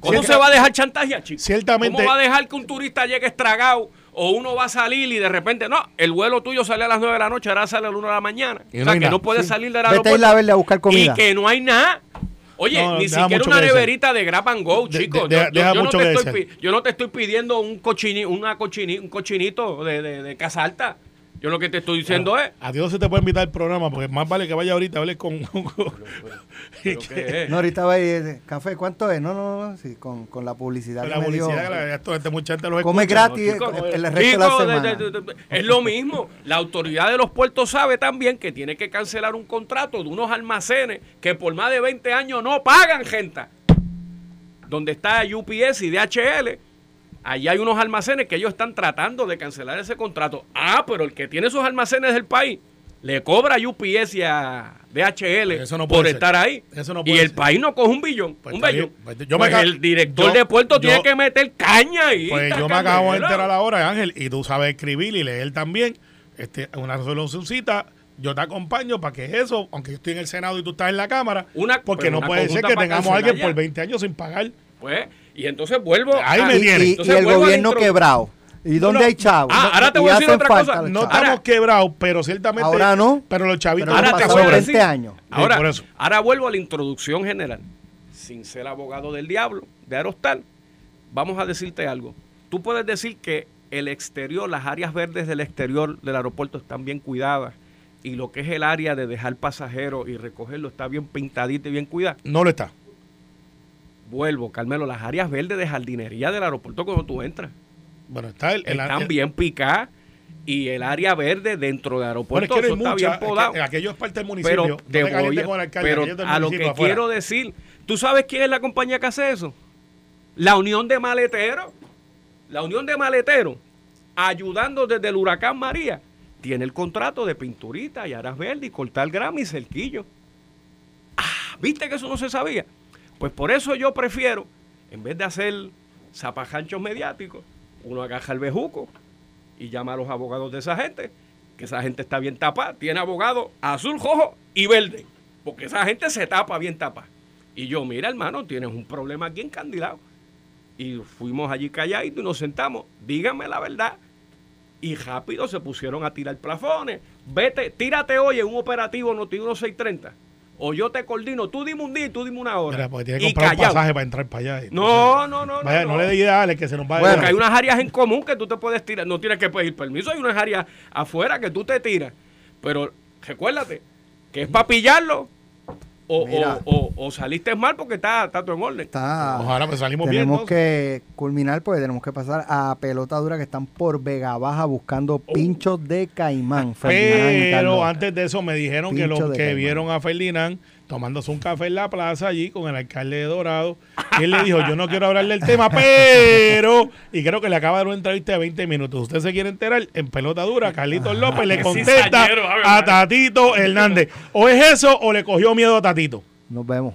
¿Cómo Cierta- se va a dejar chantajear, chicos? Ciertamente- ¿Cómo va a dejar que un turista llegue estragado o uno va a salir y de repente, no, el vuelo tuyo sale a las 9 de la noche, ahora sale a las 1 de la mañana? Y o no sea, hay que nada. no puede Sí. salir del Vete a aeropuerto. Isla Verde a buscar comida. Y que no hay nada. Oye, No, ni siquiera una neverita de grab and go, chicos. de- Yo- de- yo, deja yo no mucho te estoy, yo no te estoy pidiendo un, cochini, una cochini, un cochinito de, de, de casa alta. Yo lo que te estoy diciendo es... A Dios se te puede invitar al programa, porque más vale que vaya ahorita a hablar con. ¿pero qué es? No, ahorita va a ir, café, ¿cuánto es? No, no, no, sí, con, con la publicidad la que me dio. publicidad, que la- esto, este mucha gente los Come escucha. gratis Chico, el, el chico, resto de la de- semana. de- de- de- es lo mismo. La autoridad de los puertos sabe también que tiene que cancelar un contrato de unos almacenes que por más de 20 años no pagan gente. Donde está UPS y DHL, allí hay unos almacenes que ellos están tratando de cancelar ese contrato. Ah, pero el que tiene esos almacenes del país le cobra a UPS y a DHL Eso no por ser. estar ahí. Eso no y el ser. país no coge un billón. Pues un billón. Pues yo Pues me ca- el director yo- de puerto yo- tiene que meter caña ahí. Pues yo me acabo de enterar ahora, Ángel, y tú sabes escribir y leer también. Este, una resolucióncita, yo te acompaño para que eso, aunque yo estoy en el Senado y tú estás en la Cámara, Una- porque no una puede ser que tengamos a alguien ya. por 20 años sin pagar. Pues, y entonces vuelvo. Ahí a- me y, el gobierno quebrado. ¿Y dónde no. hay chavos? Ah, ahora te voy a decir otra cosa. No. Ahora- estamos quebrados, pero ciertamente. Ahora no. Pero los chavitos Pero no ahora te voy a decir- 20 años. Ahora, por eso. ahora vuelvo a la introducción general. Sin ser abogado del diablo, de Aerostal, vamos a decirte algo. Tú puedes decir que el exterior, las áreas verdes del exterior del aeropuerto están bien cuidadas y lo que es el área de dejar pasajeros y recogerlo está bien pintadito y bien cuidado. No lo está. Vuelvo, Carmelo, las áreas verdes de jardinería del aeropuerto cuando tú entras. Bueno, está el, el- están el- bien picadas y el área verde dentro del Bueno, aeropuerto. es que no eso está bien podado. es que aquello es parte del municipio. Pero, no voy con el alcalde, pero del a lo que afuera. quiero decir, ¿tú sabes quién es la compañía que hace eso? La Unión de Maleteros. La Unión de Maleteros, ayudando desde el huracán María, tiene el contrato de pinturita y aras verdes y cortar grama y cerquillo. Ah, ¿viste que eso no se sabía? Pues por eso yo prefiero, en vez de hacer zapajanchos mediáticos, uno agaja el bejuco y llama a los abogados de esa gente, que esa gente está bien tapada, tiene abogados azul, rojo y verde, porque esa gente se tapa bien tapada. Y yo, mira hermano, tienes un problema aquí encandilado. Y fuimos allí calladitos y nos sentamos, díganme la verdad. Y rápido se pusieron a tirar plafones. Vete, tírate hoy en un operativo Noti 1630. O yo te coordino, tú dime un día y tú dime una hora. Mira, porque tiene que Y comprar un callado. pasaje para entrar para allá. No, no, no, Vaya, no, no, no. le idea a Ale que se nos va a Bueno. Porque hay unas áreas en común que tú te puedes tirar. No tienes que pedir permiso. Hay unas áreas afuera que tú te tiras. Pero recuérdate que es para pillarlo. O, o, o- o saliste mal porque está, está todo en orden. Está, Ojalá pues salimos bien. tenemos ¿no? que culminar porque tenemos que pasar a pelota dura que están por Vega Baja buscando pinchos de caimán. Ferdinand Pero antes de eso me dijeron que los que caimán. vieron a Ferdinand tomándose un café en la plaza allí con el alcalde de Dorado. Y él le dijo, yo no quiero hablar del tema, pero... Y creo que le acaba de dar una entrevista de 20 minutos. Usted se quiere enterar en pelota dura, Carlitos López le contesta a. Tatito Hernández. O es eso o le cogió miedo a Tatito. Nos vemos.